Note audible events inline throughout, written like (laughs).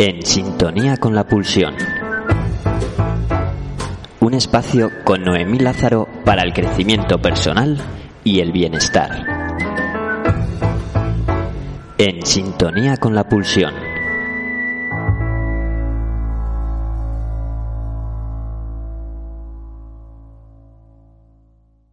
En sintonía con la pulsión. Un espacio con Noemí Lázaro para el crecimiento personal y el bienestar. En sintonía con la pulsión.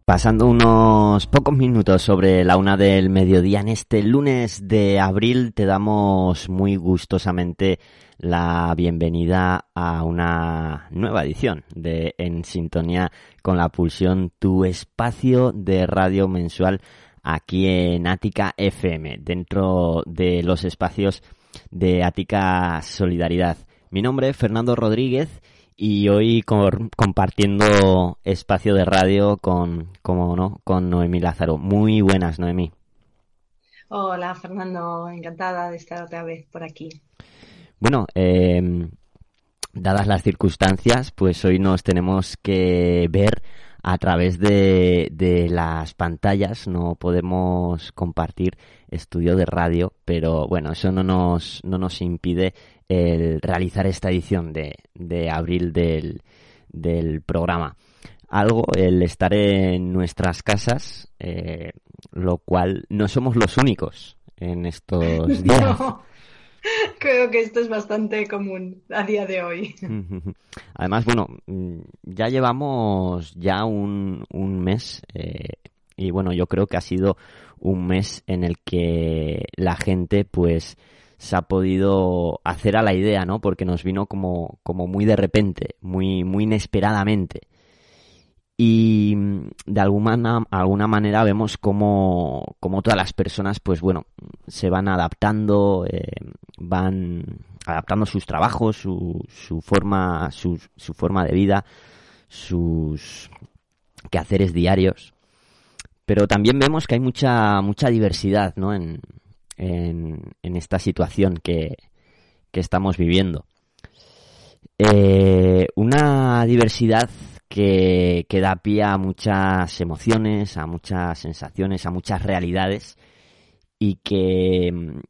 Pasando unos pocos minutos sobre la una del mediodía en este lunes de abril, te damos muy gustosamente la bienvenida a una nueva edición de En Sintonía con la Pulsión, tu espacio de radio mensual aquí en Ática FM, dentro de los espacios de Ática Solidaridad. Mi nombre es Fernando Rodríguez y hoy compartiendo espacio de radio con, como no, con Noemí Lázaro. Muy buenas, Noemí. Hola, Fernando. Encantada de estar otra vez por aquí. Bueno, eh, dadas las circunstancias, pues hoy nos tenemos que ver a través de, de, las pantallas. No podemos compartir estudio de radio, pero bueno, eso no nos, no nos impide el realizar esta edición de, de abril del, del, programa. Algo, el estar en nuestras casas, eh, lo cual no somos los únicos en estos (laughs) días. (laughs) Creo que esto es bastante común a día de hoy. (laughs) Además, bueno, ya llevamos ya un, un mes eh, y bueno, yo creo que ha sido un mes en el que la gente pues se ha podido hacer a la idea, ¿no? Porque nos vino como, como muy de repente, muy, muy inesperadamente. Y de alguna, alguna manera vemos como, como todas las personas, pues bueno, se van adaptando, eh, van adaptando sus trabajos, su, su forma, su, su forma de vida, sus quehaceres diarios. Pero también vemos que hay mucha, mucha diversidad, ¿no? En, en, en esta situación que, que estamos viviendo. Eh, una diversidad que, que, da pie a muchas emociones, a muchas sensaciones, a muchas realidades y que mm,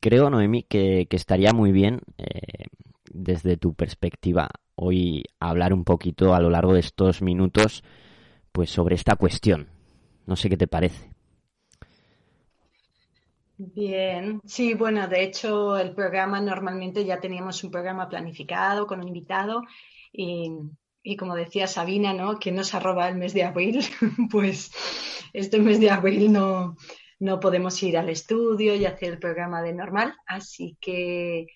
creo, Noemi, que, que estaría muy bien eh, desde tu perspectiva hoy hablar un poquito a lo largo de estos minutos pues sobre esta cuestión. No sé qué te parece. Bien, sí, bueno, de hecho el programa normalmente ya teníamos un programa planificado con un invitado y, y como decía Sabina, ¿no? Que nos arroba el mes de abril, (laughs) pues este mes de abril no, no podemos ir al estudio y hacer el programa de normal, así que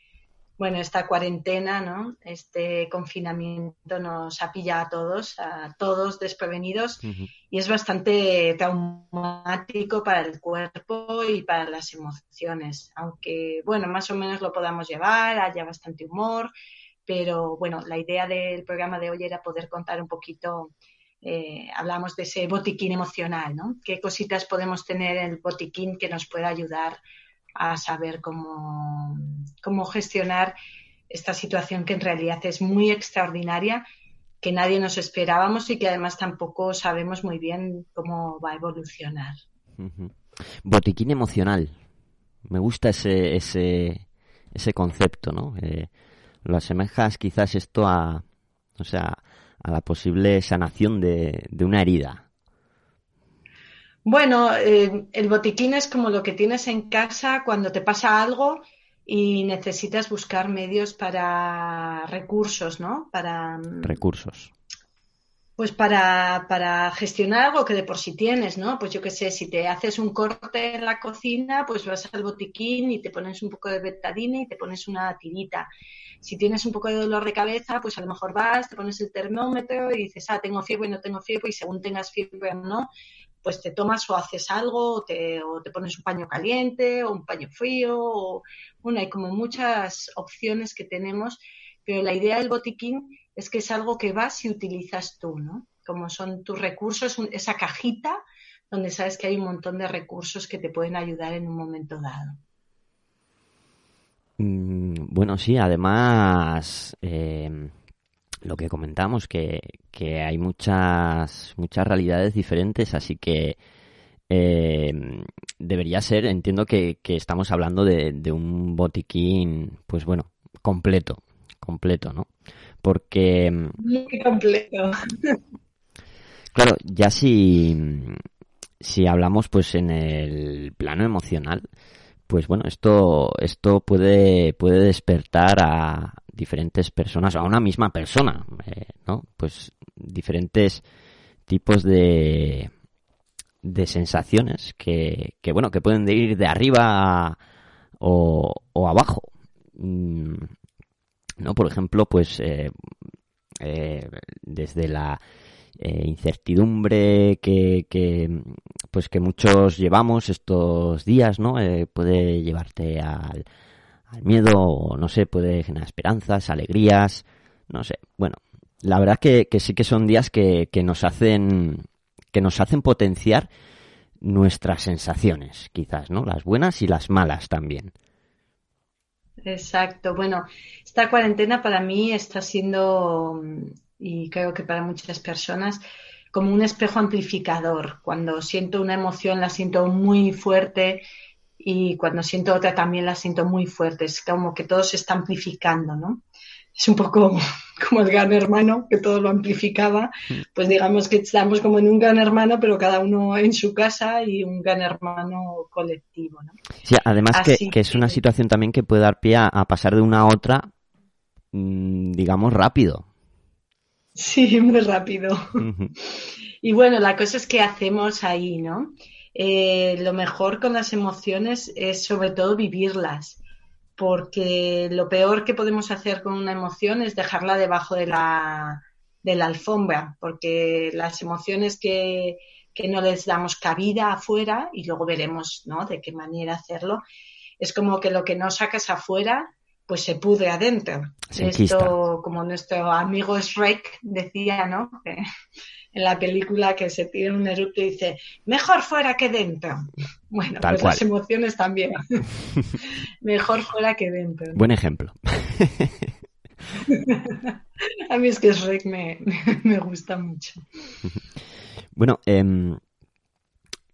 bueno, esta cuarentena, ¿no? Este confinamiento nos ha pillado a todos, a todos desprevenidos uh -huh. y es bastante traumático para el cuerpo y para las emociones, aunque bueno, más o menos lo podamos llevar, haya bastante humor, pero bueno, la idea del programa de hoy era poder contar un poquito, eh, hablamos de ese botiquín emocional, ¿no? ¿Qué cositas podemos tener en el botiquín que nos pueda ayudar a saber cómo, cómo gestionar esta situación que en realidad es muy extraordinaria, que nadie nos esperábamos y que además tampoco sabemos muy bien cómo va a evolucionar. Botiquín emocional. Me gusta ese, ese, ese concepto, ¿no? Eh, lo asemejas quizás esto a, o sea, a la posible sanación de, de una herida. Bueno, eh, el botiquín es como lo que tienes en casa cuando te pasa algo y necesitas buscar medios para recursos, ¿no? Para recursos. Pues para, para gestionar algo que de por sí tienes, ¿no? Pues yo qué sé, si te haces un corte en la cocina, pues vas al botiquín y te pones un poco de betadina y te pones una tirita. Si tienes un poco de dolor de cabeza, pues a lo mejor vas, te pones el termómetro y dices, ah, tengo fiebre, no tengo fiebre, y según tengas fiebre o no, pues te tomas o haces algo, o te, o te, pones un paño caliente, o un paño frío, o bueno, hay como muchas opciones que tenemos, pero la idea del botiquín es que es algo que vas y utilizas tú, ¿no? Como son tus recursos, esa cajita donde sabes que hay un montón de recursos que te pueden ayudar en un momento dado. Mm, bueno, sí, además, eh, lo que comentamos, que, que hay muchas, muchas realidades diferentes, así que eh, debería ser, entiendo que, que estamos hablando de, de, un botiquín, pues bueno, completo, completo, ¿no? Porque... Muy completo. Claro, ya si, si hablamos pues en el plano emocional, pues bueno, esto, esto puede, puede despertar a diferentes personas, a una misma persona, eh, ¿no? Pues diferentes tipos de, de sensaciones que, que, bueno, que pueden ir de arriba o, o abajo. Mm, ¿No? Por ejemplo, pues eh, eh, desde la eh, incertidumbre que, que, pues que muchos llevamos estos días, ¿no? Eh, puede llevarte al, al miedo, no sé, puede generar esperanzas, alegrías, no sé. Bueno, la verdad que, que sí que son días que, que nos hacen que nos hacen potenciar nuestras sensaciones, quizás, ¿no? Las buenas y las malas también. Exacto. Bueno, esta cuarentena para mí está siendo y creo que para muchas personas como un espejo amplificador. Cuando siento una emoción la siento muy fuerte y cuando siento otra también la siento muy fuerte. Es como que todo se está amplificando, ¿no? Es un poco (laughs) como el gran hermano, que todo lo amplificaba. Mm. Pues digamos que estamos como en un gran hermano, pero cada uno en su casa y un gran hermano colectivo, ¿no? Sí, además que, que, es una situación también que puede dar pie a, a pasar de una a otra, mmm, digamos, rápido. Sí, muy rápido. Y bueno, la cosa es que hacemos ahí, ¿no? Eh, lo mejor con las emociones es sobre todo vivirlas, porque lo peor que podemos hacer con una emoción es dejarla debajo de la, de la alfombra, porque las emociones que, que no les damos cabida afuera, y luego veremos, ¿no? De qué manera hacerlo, es como que lo que no sacas afuera pues se pudre adentro. Esto, como nuestro amigo Shrek decía, ¿no? (laughs) En la película que se tira un eructo y dice, mejor fuera que dentro. Bueno, pues las emociones también. (laughs) mejor fuera que dentro. Buen ejemplo. (laughs) A mí es que Shrek me, (laughs) me gusta mucho. Bueno, eh,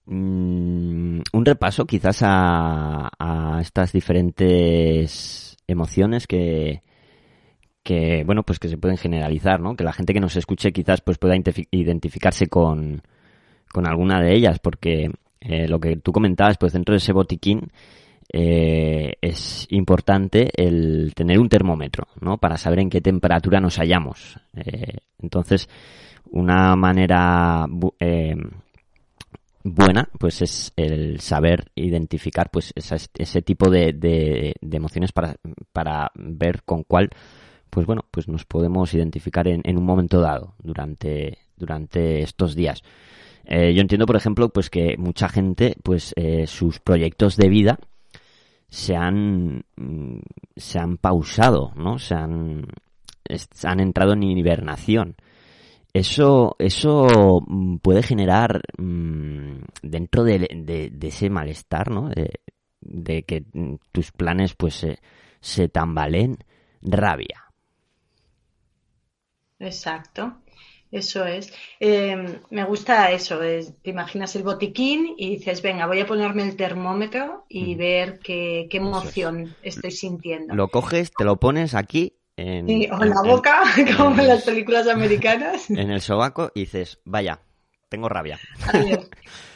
un repaso quizás a, a estas diferentes emociones que, que bueno pues que se pueden generalizar no que la gente que nos escuche quizás pues pueda identificarse con, con alguna de ellas porque eh, lo que tú comentabas pues dentro de ese botiquín eh, es importante el tener un termómetro no para saber en qué temperatura nos hallamos. Eh, entonces una manera buena, pues es el saber identificar pues ese tipo de, de, de, emociones para, para ver con cuál pues bueno, pues nos podemos identificar en, en un momento dado durante, durante estos días. Eh, yo entiendo, por ejemplo, pues que mucha gente, pues eh, sus proyectos de vida se han, mm, se han pausado, ¿no? Se han, han entrado en hibernación eso, eso mm, puede generar mmm, dentro de, de, ese malestar, ¿no? De, de, que mm, tus planes pues se, se tambalen, rabia. Exacto, eso es. Eh, me gusta eso, es, te imaginas el botiquín y dices, venga, voy a ponerme el termómetro y mm. ver qué, qué emoción es. estoy sintiendo. Lo coges, te lo pones aquí en, sí, o en la boca, (laughs) en, como en las películas americanas. En el sobaco y dices, vaya, tengo rabia.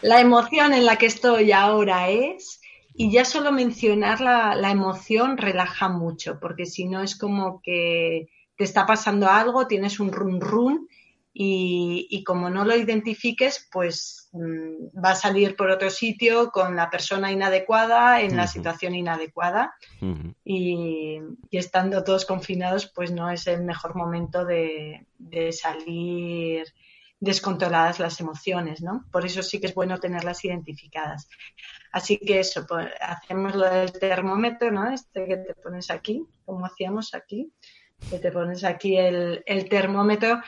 La emoción en la que estoy ahora es, y ya solo mencionar la, la emoción relaja mucho, porque si no es como que te está pasando algo, tienes un run run y, y, como no lo identifiques, pues mmm, va a salir por otro sitio con la persona inadecuada, en uh -huh. la situación inadecuada. Uh -huh. y, y, estando todos confinados, pues no es el mejor momento de, de, salir descontroladas las emociones, ¿no? Por eso sí que es bueno tenerlas identificadas. Así que eso, pues, hacemos lo del termómetro, ¿no? Este que te pones aquí, como hacíamos aquí, que te pones aquí el, el termómetro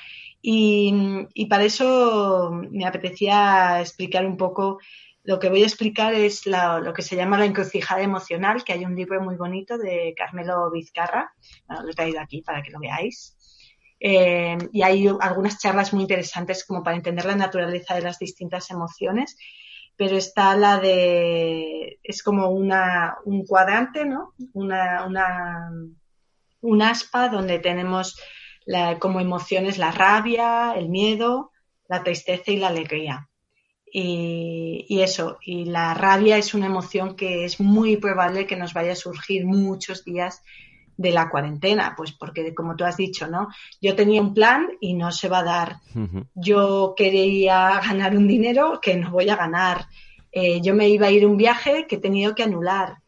y, y, para eso me apetecía explicar un poco. Lo que voy a explicar es la, lo que se llama la encrucijada emocional, que hay un libro muy bonito de Carmelo Vizcarra. Bueno, lo he traído aquí para que lo veáis. Eh, y hay algunas charlas muy interesantes como para entender la naturaleza de las distintas emociones. Pero está la de. Es como una, un cuadrante, ¿no? Una, una un aspa donde tenemos como emociones la rabia, el miedo, la tristeza y la alegría. Y, eso, y la rabia es una emoción que es muy probable que nos vaya a surgir muchos días de la cuarentena, pues porque como tú has dicho, ¿no? Yo tenía un plan y no se va a dar. Yo quería ganar un dinero que no voy a ganar. Eh, yo me iba a ir un viaje que he tenido que anular.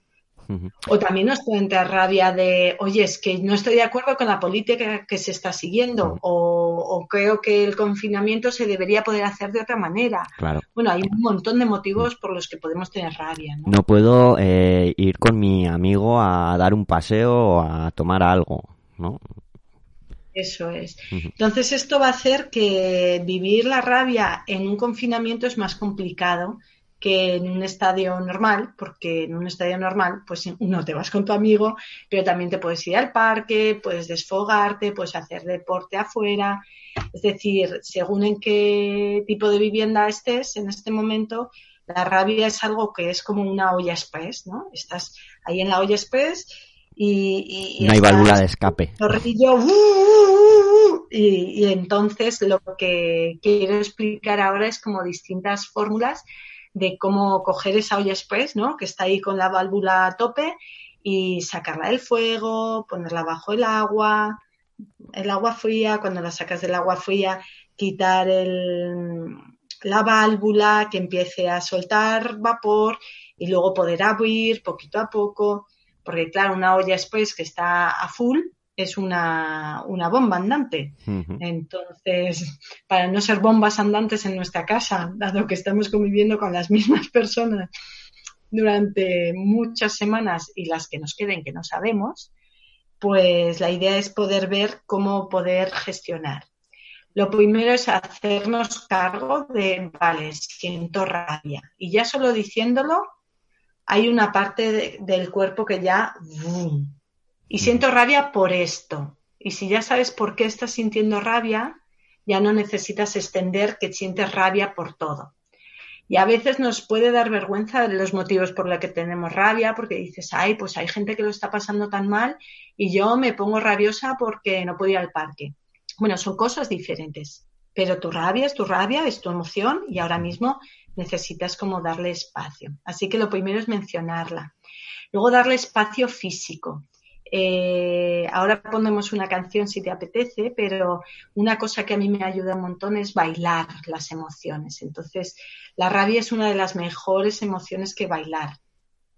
O también nos puede entrar rabia de, oye, es que no estoy de acuerdo con la política que se está siguiendo o, creo que el confinamiento se debería poder hacer de otra manera. Claro. Bueno, hay un montón de motivos por los que podemos tener rabia. No, no puedo eh, ir con mi amigo a dar un paseo o a tomar algo, ¿no? Eso es. Entonces esto va a hacer que vivir la rabia en un confinamiento es más complicado que en un estadio normal, porque en un estadio normal, pues no te vas con tu amigo, pero también te puedes ir al parque, puedes desfogarte, puedes hacer deporte afuera. Es decir, según en qué tipo de vivienda estés en este momento, la rabia es algo que es como una olla express, ¿no? Estás ahí en la olla express y... no hay válvula de escape. ¡uh, uh, uh, y, y entonces lo que quiero explicar ahora es como distintas fórmulas de cómo coger esa olla express, ¿no? Que está ahí con la válvula a tope y sacarla del fuego, ponerla bajo el agua, el agua fría, cuando la sacas del agua fría, quitar el, la válvula, que empiece a soltar vapor y luego poder abrir poquito a poco, porque claro, una olla express que está a full, es una, una bomba andante. Entonces, para no ser bombas andantes en nuestra casa, dado que estamos conviviendo con las (laughs) mismas personas durante muchas semanas y las que nos queden que no sabemos, pues la idea es poder ver cómo poder gestionar. Lo primero es hacernos cargo de, vale, siento rabia. Y ya solo diciéndolo, hay una parte del cuerpo que ya y siento rabia por esto. Y si ya sabes por qué estás sintiendo rabia, ya no necesitas extender que sientes rabia por todo. Y a veces nos puede dar vergüenza de los motivos por los que tenemos rabia, porque dices, ay, pues hay gente que lo está pasando tan mal y yo me pongo rabiosa porque no puedo ir al parque. Bueno, son cosas diferentes, pero tu rabia es tu rabia, es tu emoción y ahora mismo necesitas como darle espacio. Así que lo primero es mencionarla. Luego darle espacio físico. Eh, ahora ponemos una canción si te apetece, pero una cosa que a mí me ayuda un montón es bailar las emociones. Entonces, la rabia es una de las mejores emociones que bailar,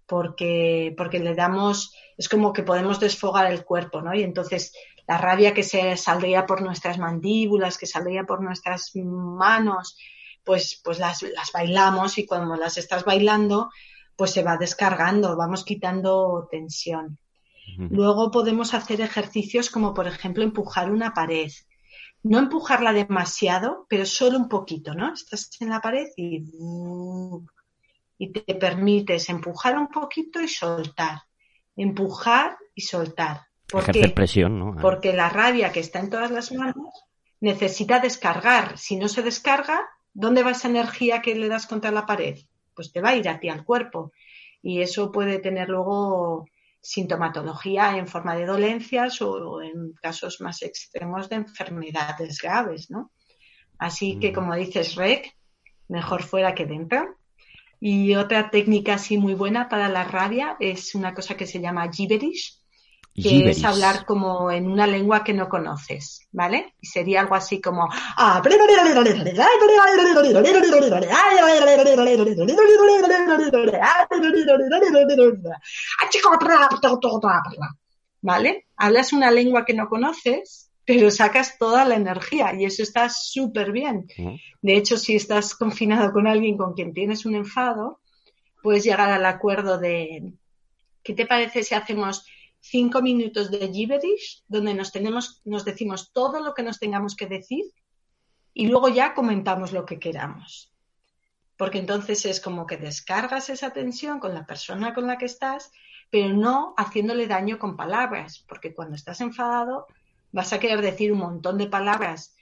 porque, porque le damos, es como que podemos desfogar el cuerpo, ¿no? Y entonces la rabia que se saldría por nuestras mandíbulas, que saldría por nuestras manos, pues, pues las, las bailamos y cuando las estás bailando, pues se va descargando, vamos quitando tensión. Luego podemos hacer ejercicios como, por ejemplo, empujar una pared. No empujarla demasiado, pero solo un poquito, ¿no? Estás en la pared y, y te permites empujar un poquito y soltar. Empujar y soltar. ¿Por presión, ¿no? Porque la rabia que está en todas las manos necesita descargar. Si no se descarga, ¿dónde va esa energía que le das contra la pared? Pues te va a ir a ti al cuerpo. Y eso puede tener luego sintomatología en forma de dolencias o en casos más extremos de enfermedades graves, ¿no? Así que, como dices, Rec, mejor fuera que dentro. Y otra técnica así muy buena para la rabia es una cosa que se llama gibberish, que es hablar como en una lengua que no conoces, ¿vale? Y sería algo así como ¿vale? Hablas una lengua que no conoces, pero sacas toda la energía y eso está súper bien. De hecho, si estás confinado con alguien con quien tienes un enfado, puedes llegar al acuerdo de, ¿qué te parece si hacemos cinco minutos de gibberish donde nos tenemos, nos decimos todo lo que nos tengamos que decir y luego ya comentamos lo que queramos. Porque entonces es como que descargas esa tensión con la persona con la que estás, pero no haciéndole daño con palabras, porque cuando estás enfadado vas a querer decir un montón de palabras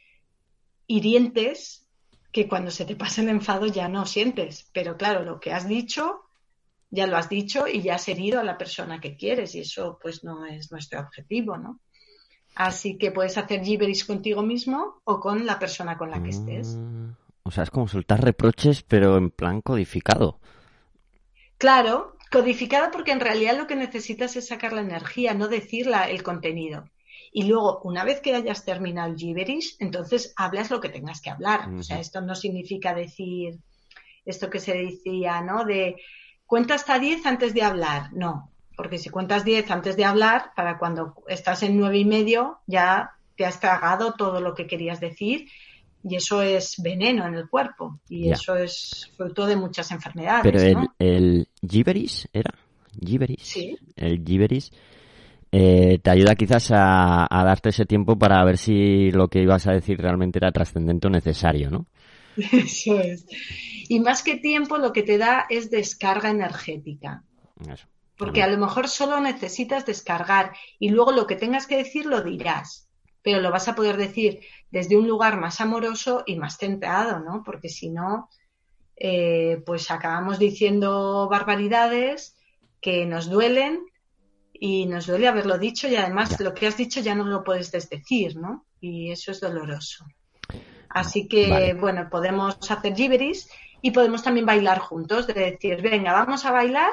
hirientes que cuando se te pasa el enfado ya no sientes. Pero claro, lo que has dicho ya lo has dicho y ya has herido a la persona que quieres y eso pues no es nuestro objetivo, ¿no? Así que puedes hacer gibberish contigo mismo o con la persona con la que estés. Ah, o sea, es como soltar reproches, pero en plan codificado. Claro, codificado porque en realidad lo que necesitas es sacar la energía, no decir el contenido. Y luego, una vez que hayas terminado el gibberish, entonces hablas lo que tengas que hablar. O sea, esto no significa decir esto que se decía, ¿no? De cuenta hasta 10 antes de hablar. No, porque si cuentas 10 antes de hablar, para cuando estás en nueve y medio ya te has tragado todo lo que querías decir y eso es veneno en el cuerpo y eso es fruto de muchas enfermedades. Pero el, el gibberish era gibberish. Sí. El gibberish eh, te ayuda quizás a, darte ese tiempo para ver si lo que ibas a decir realmente era trascendente o necesario, ¿no? (laughs) Eso es. Y más que tiempo, lo que te da es descarga energética. Porque a lo mejor solo necesitas descargar y luego lo que tengas que decir lo dirás, pero lo vas a poder decir desde un lugar más amoroso y más centrado, ¿no? Porque si no, eh, pues acabamos diciendo barbaridades que nos duelen y nos duele haberlo dicho y además lo que has dicho ya no lo puedes desdecir, ¿no? Y eso es doloroso. Así que, bueno, podemos hacer gibberish y podemos también bailar juntos, de decir, venga, vamos a bailar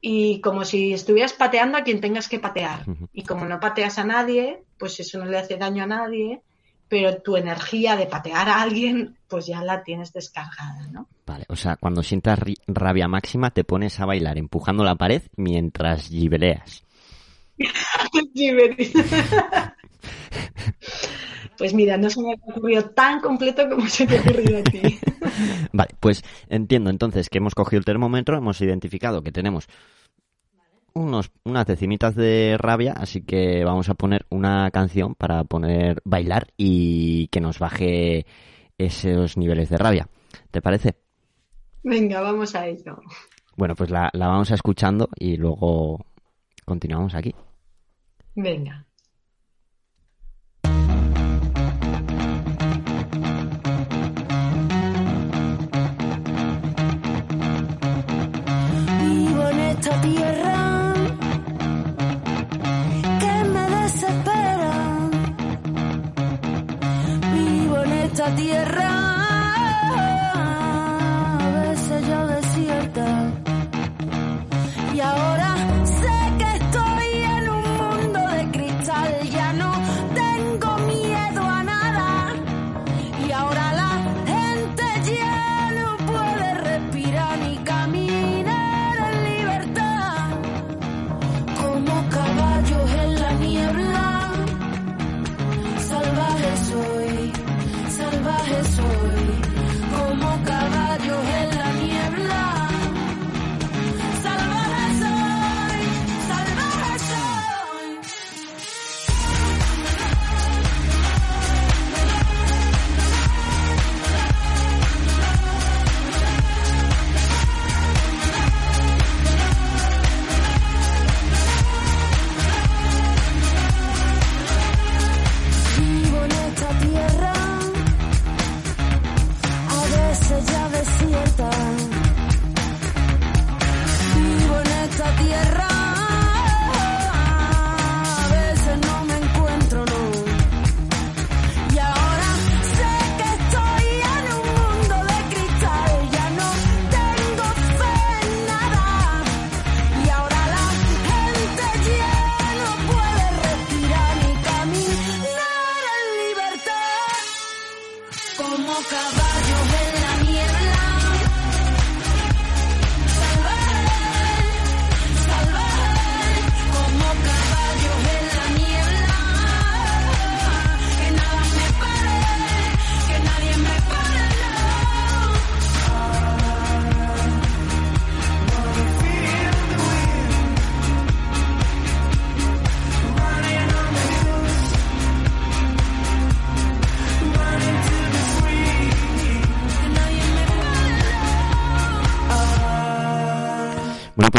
y como si estuvieras pateando a quien tengas que patear. Y como no pateas a nadie, pues eso no le hace daño a nadie, pero tu energía de patear a alguien, pues ya la tienes descargada, ¿no? Vale, o sea, cuando sientas rabia máxima te pones a bailar empujando la pared mientras gibeleas. (laughs) (laughs) Pues mira, no se me ha ocurrido tan completo como se te ha ocurrido a ti. (laughs) vale, pues entiendo entonces que hemos cogido el termómetro, hemos identificado que tenemos unos, unas decimitas de rabia, así que vamos a poner una canción para poner bailar y que nos baje esos niveles de rabia. ¿Te parece? Venga, vamos a ello. Bueno, pues la, la vamos a escuchando y luego continuamos aquí. Venga. Esta tierra.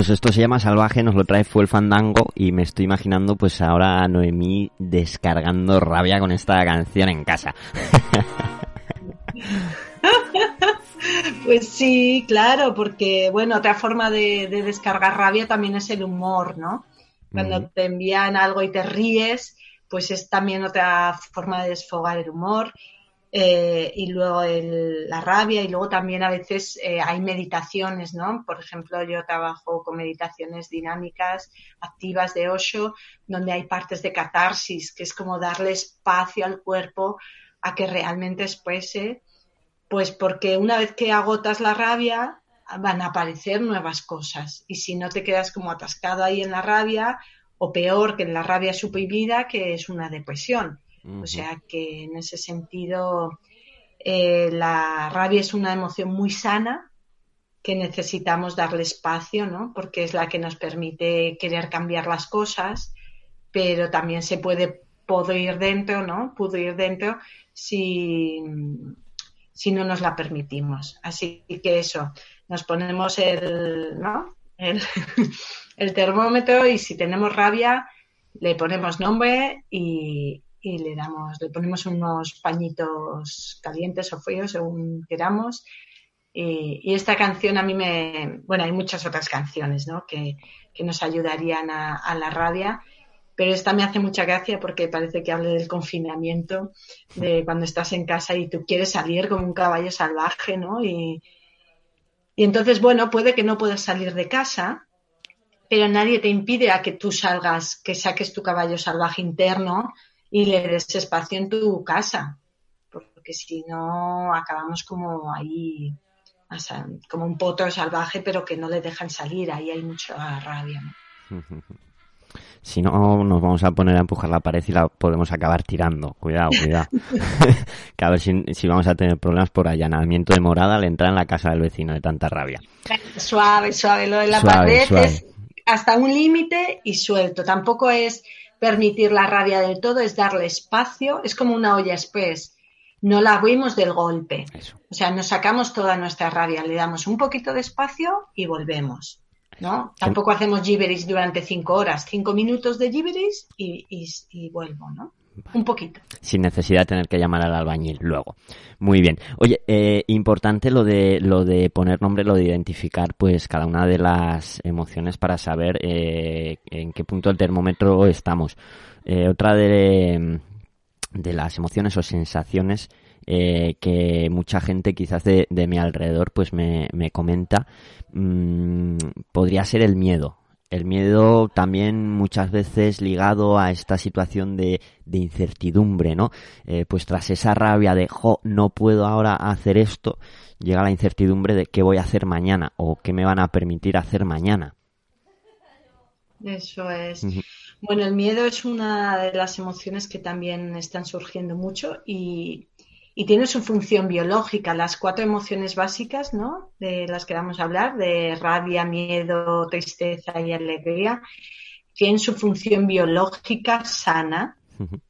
Pues esto se llama Salvaje, nos lo trae Fue el Fandango y me estoy imaginando pues ahora a Noemí descargando rabia con esta canción en casa. (laughs) Pues sí, claro, porque bueno, otra forma de, descargar rabia también es el humor, ¿no? Cuando te envían algo y te ríes, pues es también otra forma de desfogar el humor. Eh, y luego la rabia y luego también a veces eh, hay meditaciones, ¿no? Por ejemplo, yo trabajo con meditaciones dinámicas, activas de Osho, donde hay partes de catarsis, que es como darle espacio al cuerpo a que realmente exprese, pues porque una vez que agotas la rabia, van a aparecer nuevas cosas. Y si no te quedas como atascado ahí en la rabia, o peor que en la rabia suprimida, que es una depresión. O sea que en ese sentido eh, la rabia es una emoción muy sana que necesitamos darle espacio, ¿no? Porque es la que nos permite querer cambiar las cosas, pero también se puede ir dentro, ¿no? ir dentro si, si no nos la permitimos. Así que eso, nos ponemos el, ¿no? el, (laughs) el termómetro y si tenemos rabia, le ponemos nombre y, y le damos, le ponemos unos pañitos calientes o fríos según queramos. Y, esta canción a mí me, bueno, hay muchas otras canciones, ¿no? Que, que nos ayudarían a, la rabia, pero esta me hace mucha gracia porque parece que hable del confinamiento, de cuando estás en casa y tú quieres salir como un caballo salvaje, ¿no? Y, y entonces, bueno, puede que no puedas salir de casa, pero nadie te impide a que tú salgas, que saques tu caballo salvaje interno y le des espacio en tu casa, porque si no acabamos como ahí, como un potro salvaje, pero que no le dejan salir, ahí hay mucha rabia. (laughs) Si no, nos vamos a poner a empujar la pared y la podemos acabar tirando. Cuidado, cuidado. (laughs) (laughs) que a ver si, si, vamos a tener problemas por allanamiento de morada al entrar en la casa del vecino de tanta rabia. Suave, suave. Lo de la pared es hasta un límite y suelto. Tampoco es permitir la rabia del todo, es darle espacio, es como una olla express. No la abrimos del golpe. O sea, nos sacamos toda nuestra rabia, le damos un poquito de espacio y volvemos. ¿no? Tampoco hacemos gibberish durante cinco horas, cinco minutos de gibberish y, y vuelvo, ¿no? Un poquito. Sin necesidad de tener que llamar al albañil luego. Muy bien. Oye, eh, importante lo de lo de poner nombre, lo de identificar, pues cada una de las emociones para saber eh, en qué punto del termómetro estamos. Eh, otra de, de las emociones o sensaciones que mucha gente quizás de, de, mi alrededor pues me, me comenta mmm, podría ser el miedo el miedo también muchas veces ligado a esta situación de, incertidumbre, ¿no? Eh, pues tras esa rabia de, jo, no puedo ahora hacer esto, llega la incertidumbre de qué voy a hacer mañana o qué me van a permitir hacer mañana. Eso es. Bueno, el miedo es una de las emociones que también están surgiendo mucho y y tiene su función biológica. Las cuatro emociones básicas, ¿no? De las que vamos a hablar, de rabia, miedo, tristeza y alegría, tienen su función biológica sana.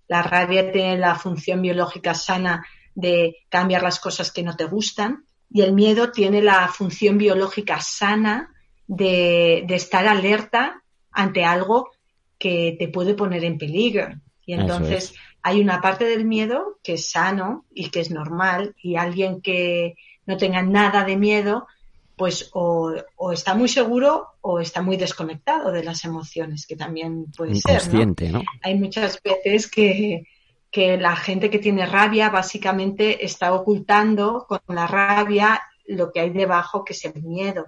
La rabia tiene la función biológica sana de cambiar las cosas que no te gustan y el miedo tiene la función biológica sana de, de estar alerta ante algo que te puede poner en peligro. Y entonces hay una parte del miedo que es sano y que es normal y alguien que no tenga nada de miedo, pues o, está muy seguro o está muy desconectado de las emociones, que también puede ser. ¿no? Hay muchas veces que, que la gente que tiene rabia básicamente está ocultando con la rabia lo que hay debajo, que es el miedo.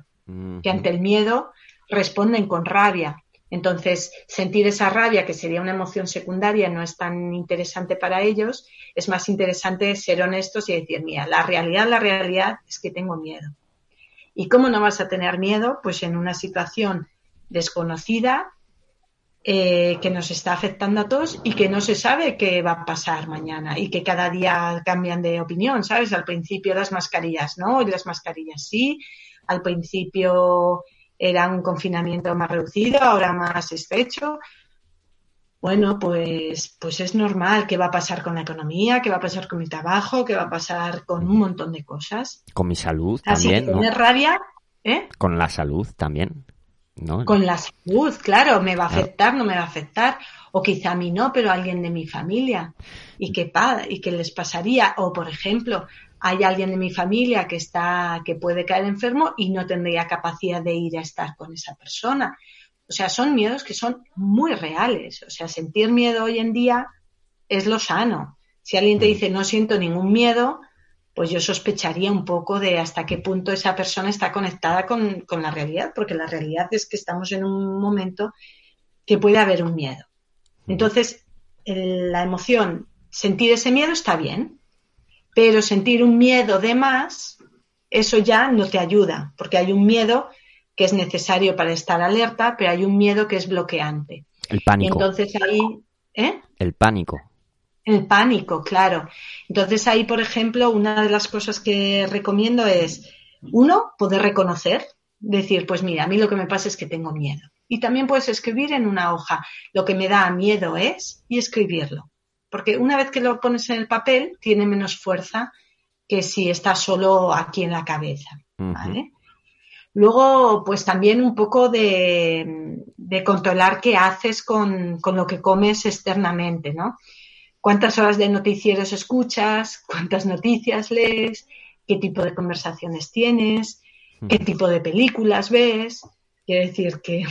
Que ante el miedo responden con rabia. Entonces, sentir esa rabia, que sería una emoción secundaria, no es tan interesante para ellos. Es más interesante ser honestos y decir, mira, la realidad, la realidad es que tengo miedo. ¿Y cómo no vas a tener miedo? Pues en una situación desconocida eh, que nos está afectando a todos y que no se sabe qué va a pasar mañana y que cada día cambian de opinión, ¿sabes? Al principio las mascarillas no, y las mascarillas sí. Al principio era un confinamiento más reducido, ahora más estrecho. Bueno, pues, pues es normal. ¿Qué va a pasar con la economía? ¿Qué va a pasar con mi trabajo? ¿Qué va a pasar con un montón de cosas? Con mi salud también. ¿no? rabia, ¿eh? Con la salud también. ¿no? Con la salud, claro, me va a afectar, no me va a afectar, o quizá a mí no, pero a alguien de mi familia. ¿Y qué, y qué les pasaría? O, por ejemplo, hay alguien de mi familia que está, que puede caer enfermo y no tendría capacidad de ir a estar con esa persona. O sea, son miedos que son muy reales. O sea, sentir miedo hoy en día es lo sano. Si alguien te dice no siento ningún miedo, pues yo sospecharía un poco de hasta qué punto esa persona está conectada con, con la realidad, porque la realidad es que estamos en un momento que puede haber un miedo. Entonces, el- la emoción, sentir ese miedo está bien, pero sentir un miedo de más, eso ya no te ayuda, porque hay un miedo que es necesario para estar alerta, pero hay un miedo que es bloqueante. El Y pánico. entonces ahí, ¿eh? El pánico. El pánico, claro. Entonces ahí, por ejemplo, una de las cosas que recomiendo es, uno, poder reconocer, decir, pues mira, a mí lo que me pasa es que tengo miedo. Y también puedes escribir en una hoja lo que me da miedo es y escribirlo. Porque una vez que lo pones en el papel, tiene menos fuerza que si está solo aquí en la cabeza. ¿vale? Luego, pues también un poco de, de controlar qué haces con, con lo que comes externamente, ¿no? ¿Cuántas horas de noticieros escuchas? ¿Cuántas noticias lees? ¿Qué tipo de conversaciones tienes? ¿Qué tipo de películas ves? Quiere decir que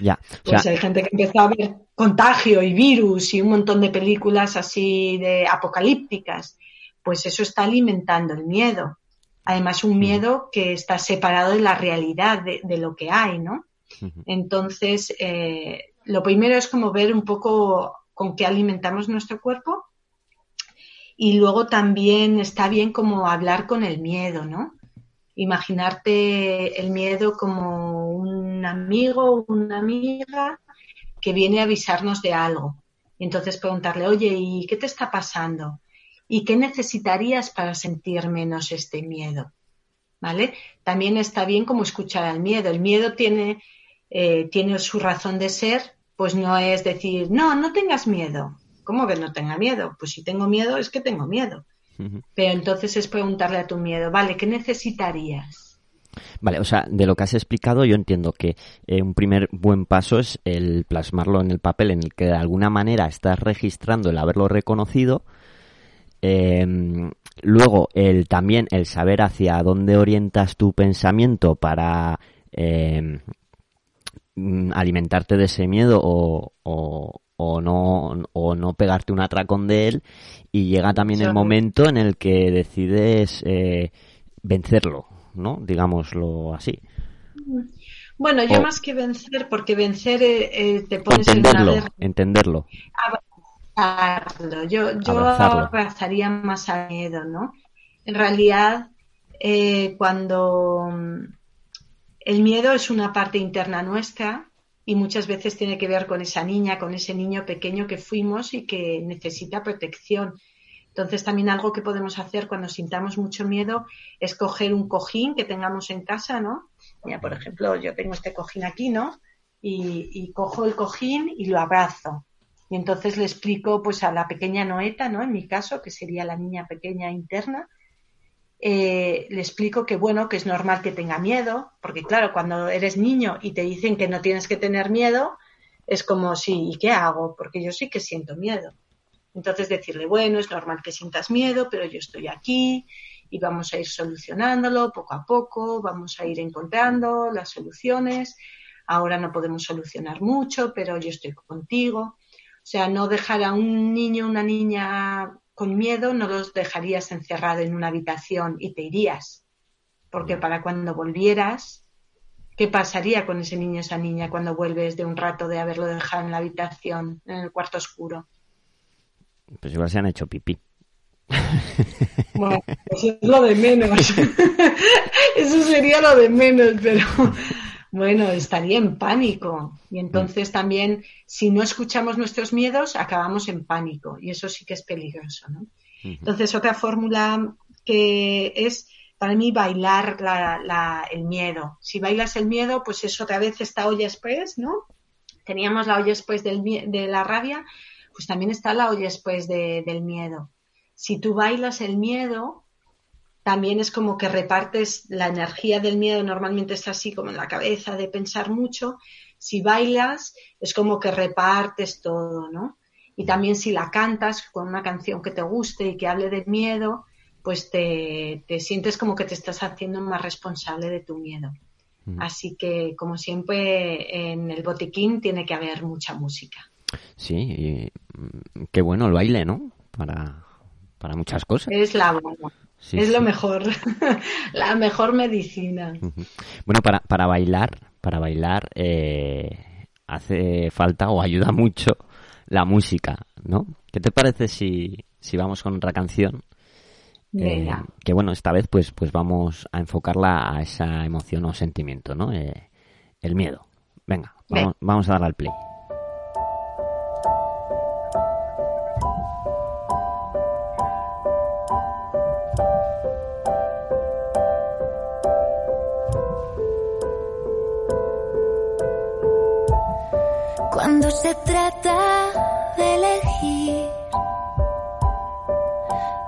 Ya. O pues sea, hay gente que empezó a ver contagio y virus y un montón de películas así de apocalípticas. Pues eso está alimentando el miedo. Además, un miedo que está separado de la realidad, de, de lo que hay, ¿no? Entonces, eh, lo primero es como ver un poco con qué alimentamos nuestro cuerpo y luego también está bien como hablar con el miedo, ¿no? Imaginarte el miedo como un amigo o una amiga que viene a avisarnos de algo. Y entonces preguntarle, oye, ¿y qué te está pasando? ¿Y qué necesitarías para sentir menos este miedo? ¿Vale? También está bien como escuchar al miedo. El miedo tiene, eh, tiene su razón de ser, pues no es decir, no, no tengas miedo. ¿Cómo que no tenga miedo? Pues si tengo miedo es que tengo miedo. Pero entonces es preguntarle a tu miedo, vale, ¿qué necesitarías? Vale, o sea, de lo que has explicado yo entiendo que eh, un primer buen paso es el plasmarlo en el papel en el que de alguna manera estás registrando el haberlo reconocido. Eh, luego, el también el saber hacia dónde orientas tu pensamiento para eh, alimentarte de ese miedo o, o, o no, o no pegarte un atracón de él. Y llega también el momento en el que decides eh, vencerlo, ¿no? Digámoslo así. Bueno, yo O- más que vencer, porque vencer eh, eh, te pones en una Entenderlo, entenderlo. abrazarlo. Yo, yo Abrazarlo. abrazaría más al miedo, ¿no? En realidad, eh, cuando mm, el miedo es una parte interna nuestra y muchas veces tiene que ver con esa niña, con ese niño pequeño que fuimos y que necesita protección. Entonces, también algo que podemos hacer cuando sintamos mucho miedo es coger un cojín que tengamos en casa, ¿no? Mira, por ejemplo, yo tengo este cojín aquí, ¿no? Y, y cojo el cojín y lo abrazo. Y entonces le explico pues a la pequeña Noeta, ¿no? En mi caso, que sería la niña pequeña interna, eh, le explico que bueno, que es normal que tenga miedo, porque claro, cuando eres niño y te dicen que no tienes que tener miedo, es como, sí, ¿y qué hago? Porque yo sí que siento miedo. Entonces decirle, bueno, es normal que sientas miedo, pero yo estoy aquí y vamos a ir solucionándolo poco a poco, vamos a ir encontrando las soluciones. Ahora no podemos solucionar mucho, pero yo estoy contigo. O sea, no dejar a un niño, una niña con miedo, no los dejarías encerrado en una habitación y te irías. Porque para cuando volvieras, ¿qué pasaría con ese niño, esa niña, cuando vuelves de un rato de haberlo dejado en la habitación, en el cuarto oscuro? Pues igual se han hecho pipí. (laughs) Bueno, eso es lo de menos. (laughs) Eso sería lo de menos, pero (laughs) bueno, estaría en pánico. Y entonces también, si no escuchamos nuestros miedos, acabamos en pánico. Y eso sí que es peligroso, ¿no? Entonces, otra fórmula que es para mí bailar la- la- el miedo. Si bailas el miedo, pues es otra vez esta olla express, ¿no? Teníamos la olla express del de la rabia, pues también está la olla express de- del miedo. Si tú bailas el miedo, también es como que repartes la energía del miedo, normalmente está así como en la cabeza de pensar mucho. Si bailas, es como que repartes todo, ¿no? Y también si la cantas con una canción que te guste y que hable de miedo, pues te, te sientes como que te estás haciendo más responsable de tu miedo. Así que, como siempre, en el botiquín tiene que haber mucha música. Sí, y, mm, qué bueno el baile, ¿no? Para, para muchas cosas. Es la Sí, es lo mejor, (laughs) la mejor medicina. Bueno, para, para bailar, para bailar eh, hace falta o ayuda mucho la música, ¿no? ¿Qué te parece si, si vamos con otra canción? Eh, que bueno, esta vez pues, pues vamos a enfocarla a esa emoción o sentimiento, ¿no? Eh, el miedo. Venga, vamos, vamos a darle al play. Cuando se trata de elegir,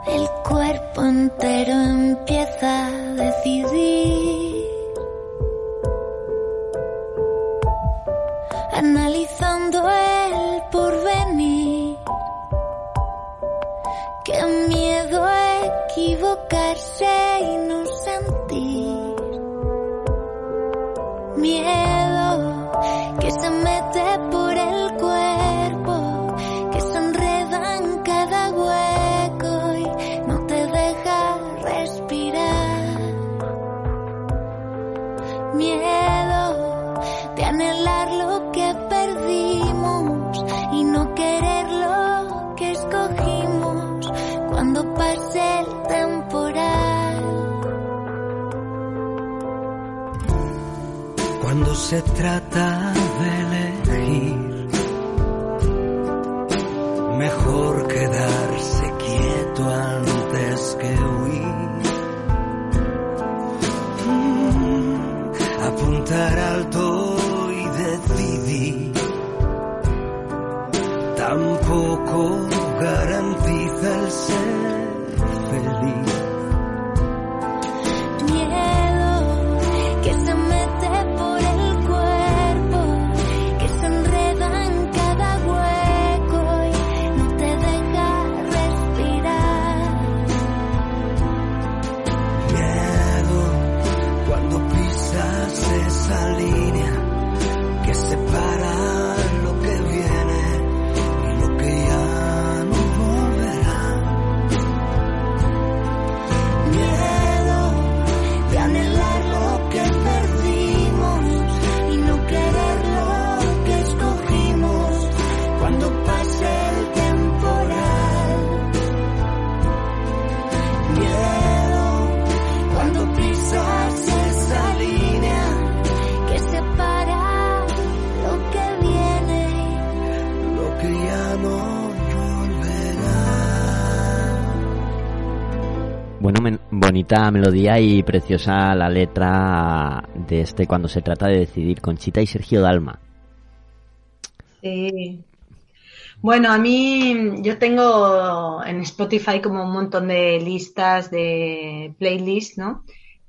el cuerpo entero empieza a decidir. Analizando el porvenir, qué miedo equivocarse y no sentir. Miedo que se mete se trata de elegir, bonita melodía y preciosa la letra de este cuando se trata de decidir Conchita y Sergio Dalma. Sí. Bueno, a mí yo tengo en Spotify como un montón de listas de playlists, ¿no?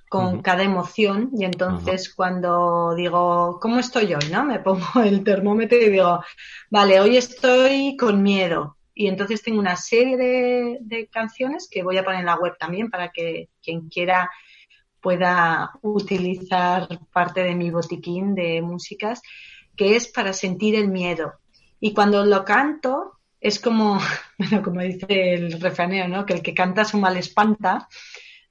Con cada emoción y entonces cuando digo, ¿cómo estoy hoy? ¿No? Me pongo el termómetro y digo, vale, hoy estoy con miedo. Y entonces tengo una serie de, canciones que voy a poner en la web también para que quien quiera pueda utilizar parte de mi botiquín de músicas, que es para sentir el miedo. Y cuando lo canto, es como, (laughs) bueno, como dice el refranero, ¿no? Que el que canta su mal espanta.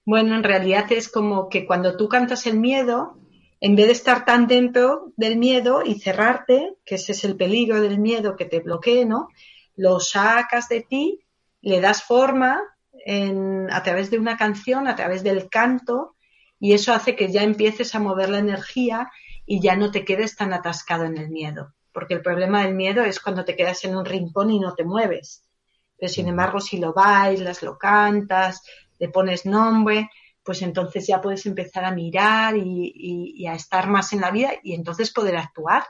Bueno, en realidad es como que cuando tú cantas el miedo, en vez de estar tan dentro del miedo y cerrarte, que ese es el peligro del miedo que te bloquee, ¿no? Lo sacas de ti, le das forma en- a través de una canción, a través del canto, y eso hace que ya empieces a mover la energía y ya no te quedes tan atascado en el miedo. Porque el problema del miedo es cuando te quedas en un rincón y no te mueves. Pero sin embargo, si lo bailas, lo cantas, le pones nombre, pues entonces ya puedes empezar a mirar y, y- y a estar más en la vida y entonces poder actuar.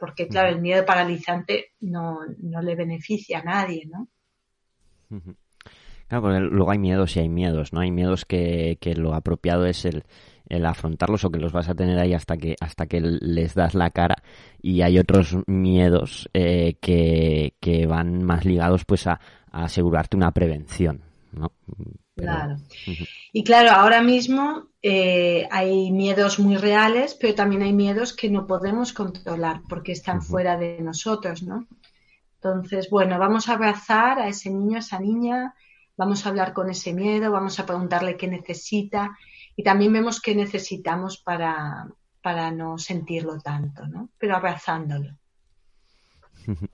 Porque claro, el miedo paralizante no, no le beneficia a nadie, ¿no? Claro, porque luego hay miedos y hay miedos, ¿no? Hay miedos que, que lo apropiado es el, el afrontarlos o que los vas a tener ahí hasta que hasta que les das la cara y hay otros miedos eh, que, que van más ligados pues a, a asegurarte una prevención, ¿no? Pero- Claro. Y claro, ahora mismo eh, hay miedos muy reales, pero también hay miedos que no podemos controlar porque están fuera de nosotros, ¿no? Entonces, bueno, vamos a abrazar a ese niño, a esa niña, vamos a hablar con ese miedo, vamos a preguntarle qué necesita y también vemos qué necesitamos para, para no sentirlo tanto, ¿no? Pero abrazándolo. (laughs)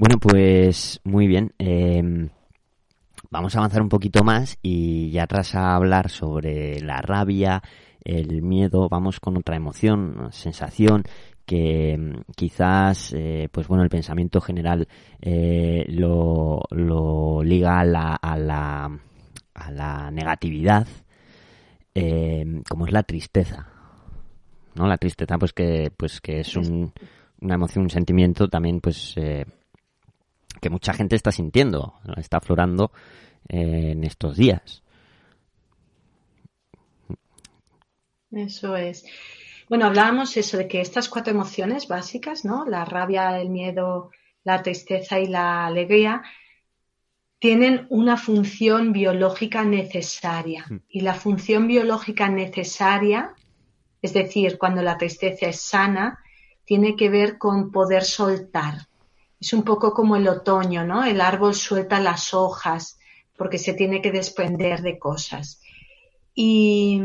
Bueno, pues muy bien. Eh, vamos a avanzar un poquito más y ya tras hablar sobre la rabia, el miedo, vamos con otra emoción, sensación que mm, quizás, eh, pues bueno, el pensamiento general eh, lo, lo liga a la, a la, a la negatividad, eh, como es la tristeza. ¿no? La tristeza, pues que, pues que es un, una emoción, un sentimiento también, pues eh, que mucha gente está sintiendo, está aflorando eh, en estos días. Eso es. Bueno, hablábamos eso de que estas cuatro emociones básicas, ¿no? La rabia, el miedo, la tristeza y la alegría, tienen una función biológica necesaria. Y la función biológica necesaria, es decir, cuando la tristeza es sana, tiene que ver con poder soltar. Es un poco como el otoño, ¿no? El árbol suelta las hojas porque se tiene que desprender de cosas. Y,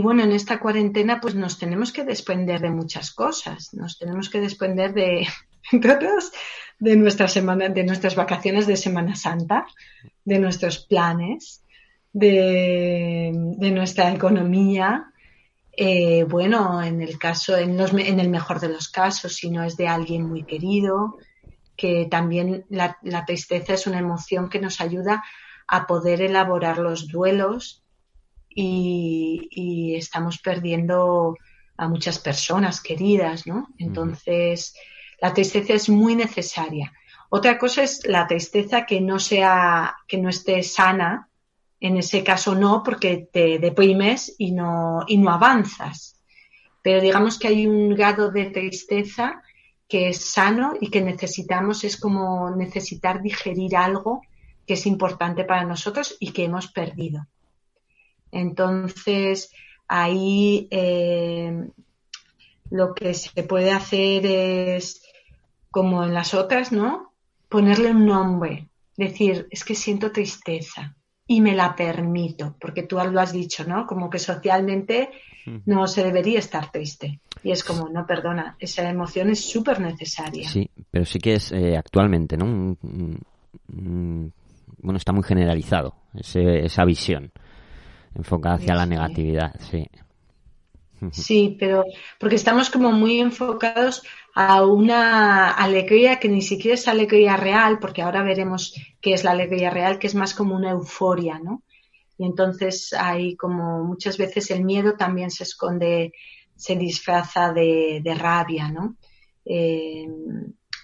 bueno, en esta cuarentena pues nos tenemos que desprender de muchas cosas. Nos tenemos que desprender de, (laughs) entre otras, de nuestras semana, de nuestras vacaciones de Semana Santa, de nuestros planes, de, nuestra economía. Eh, bueno, en el caso, en, en el mejor de los casos, si no es de alguien muy querido, que también la, la tristeza es una emoción que nos ayuda a poder elaborar los duelos y, y estamos perdiendo a muchas personas queridas, ¿no? Entonces, la tristeza es muy necesaria. Otra cosa es la tristeza que no sea, que no esté sana. En ese caso no, porque te deprimes y no, y no avanzas. Pero digamos que hay un grado de tristeza que es sano y que necesitamos, es como necesitar digerir algo que es importante para nosotros y que hemos perdido. Entonces, ahí eh, lo que se puede hacer es, como en las otras, ¿no? Ponerle un nombre, decir, es que siento tristeza y me la permito, porque tú lo has dicho, ¿no? Como que socialmente no se debería estar triste. Y es como, no, perdona, esa emoción es súper necesaria. Sí, pero sí que es eh, actualmente, ¿no? Un- un- un- bueno, está muy generalizado ese- esa visión enfocada hacia la Sí. negatividad, sí. Sí, pero porque estamos como muy enfocados a una alegría que ni siquiera es alegría real, porque ahora veremos qué es la alegría real, que es más como una euforia, ¿no? Y entonces hay como muchas veces el miedo también se esconde, se disfraza de, de rabia, ¿no? Eh,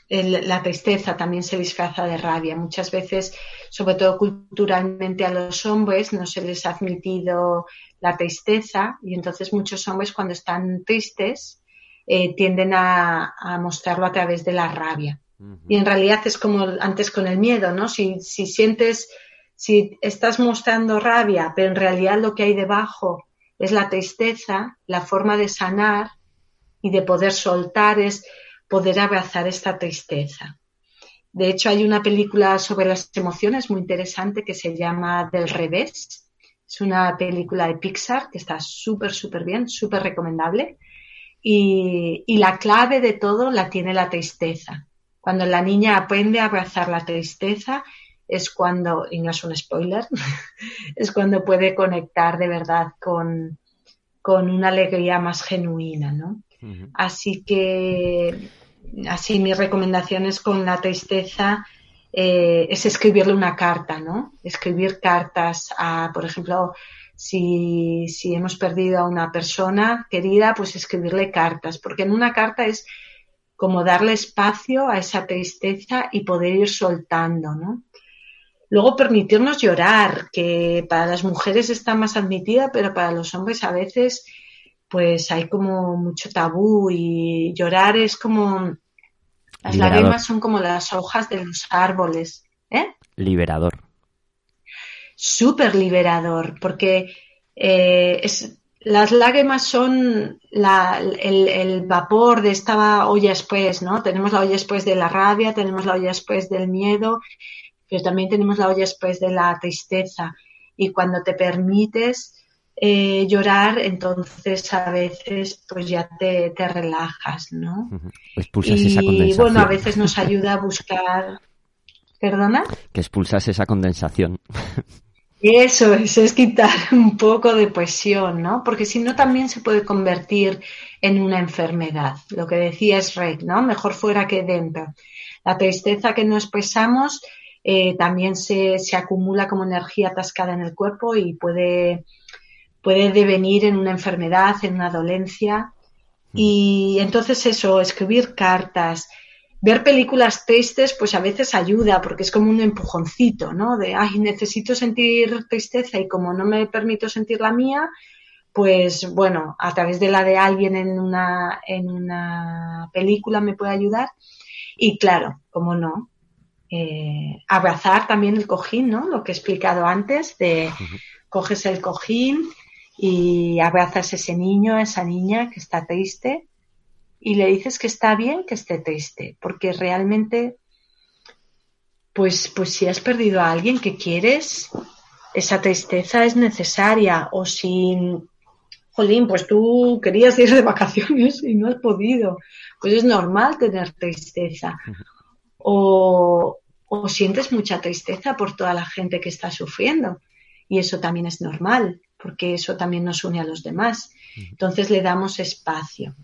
el- la tristeza también se disfraza de rabia. Muchas veces, sobre todo culturalmente a los hombres, no se les ha admitido la tristeza y entonces muchos hombres cuando están tristes eh, tienden a, a mostrarlo a través de la rabia. Y en realidad es como antes con el miedo, ¿no? Si, si sientes, si estás mostrando rabia, pero en realidad lo que hay debajo es la tristeza, la forma de sanar y de poder soltar es poder abrazar esta tristeza. De hecho, hay una película sobre las emociones muy interesante que se llama Del revés. Es una película de Pixar que está súper, súper bien, súper recomendable. Y, y la clave de todo la tiene la tristeza. Cuando la niña aprende a abrazar la tristeza es cuando, y no es un spoiler, (laughs) es cuando puede conectar de verdad con, con una alegría más genuina, ¿no? Así que, así mis recomendaciones con la tristeza eh, es escribirle una carta, ¿no? Escribir cartas a, por ejemplo, si, si hemos perdido a una persona querida, pues escribirle cartas, porque en una carta es como darle espacio a esa tristeza y poder ir soltando, ¿no? Luego permitirnos llorar, que para las mujeres está más admitida, pero para los hombres a veces pues hay como mucho tabú y llorar es como las Liberador. lágrimas son como las hojas de los árboles, ¿eh? Liberador. Súper liberador, porque eh, es las lágrimas son la- el, el vapor de esta olla express, ¿no? Tenemos la olla express de la rabia, tenemos la olla express del miedo, pero también tenemos la olla express de la tristeza. Y cuando te permites eh, llorar, entonces a veces pues ya te, te relajas, ¿no? Expulsas esa Y condensación. bueno, a veces nos ayuda a buscar... ¿Perdona? Que expulsas esa condensación. Eso es, es quitar (laughs) un poco de presión, ¿no? Porque si no también se puede convertir en una enfermedad. Lo que decía es Rey, ¿no? Mejor fuera que dentro. La tristeza que no expresamos eh, también se, se acumula como energía atascada en el cuerpo y puede, puede devenir en una enfermedad, en una dolencia. Y entonces eso, escribir cartas, ver películas tristes, pues a veces ayuda, porque es como un empujoncito, ¿no? De, ay, necesito sentir tristeza y como no me permito sentir la mía, pues bueno, a través de la de alguien en una, en una película me puede ayudar. Y claro, como no, eh, abrazar también el cojín, ¿no? Lo que he explicado antes, de coges el cojín y abrazas a ese niño, a esa niña que está triste y le dices que está bien que esté triste, porque realmente, pues, pues si has perdido a alguien que quieres, esa tristeza es necesaria. O si, jolín, pues tú querías ir de vacaciones y no has podido, pues es normal tener tristeza. O, o sientes mucha tristeza por toda la gente que está sufriendo. Y eso también es normal, porque eso también nos une a los demás. Entonces le damos espacio.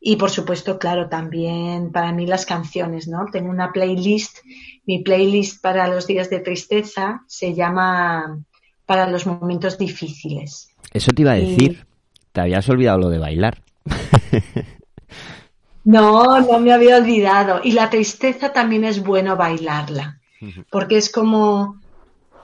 Y por supuesto, claro, también para mí las canciones, ¿no? Tengo una playlist, mi playlist para los días de tristeza se llama para los momentos difíciles. Eso te iba a Y- decir. Te habías olvidado lo de bailar. (laughs) No, no me había olvidado. Y la tristeza también es bueno bailarla, porque es como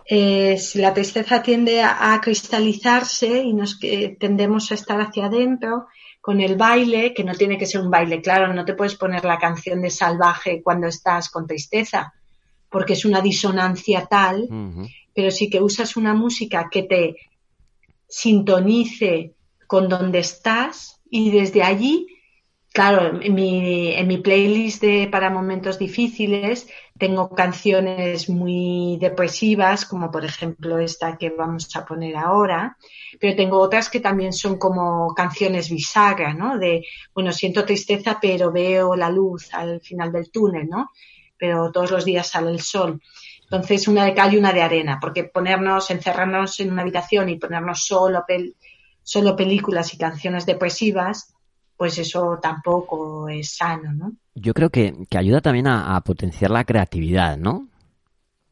eh, si la tristeza tiende a, a cristalizarse y nos que tendemos a estar hacia adentro con el baile, que no tiene que ser un baile, claro, no te puedes poner la canción de salvaje cuando estás con tristeza, porque es una disonancia tal, pero sí que usas una música que te sintonice con donde estás y desde allí, claro, en mi, en mi playlist de para momentos difíciles tengo canciones muy depresivas, como por ejemplo esta que vamos a poner ahora, pero tengo otras que también son como canciones bisagra, ¿no? De, bueno, siento tristeza, pero veo la luz al final del túnel, ¿no? Pero todos los días sale el sol. Entonces, una de cal y una de arena, porque ponernos, encerrarnos en una habitación y ponernos solo, solo películas y canciones depresivas, pues eso tampoco es sano, ¿no? Yo creo que, que ayuda también a, a potenciar la creatividad, ¿no?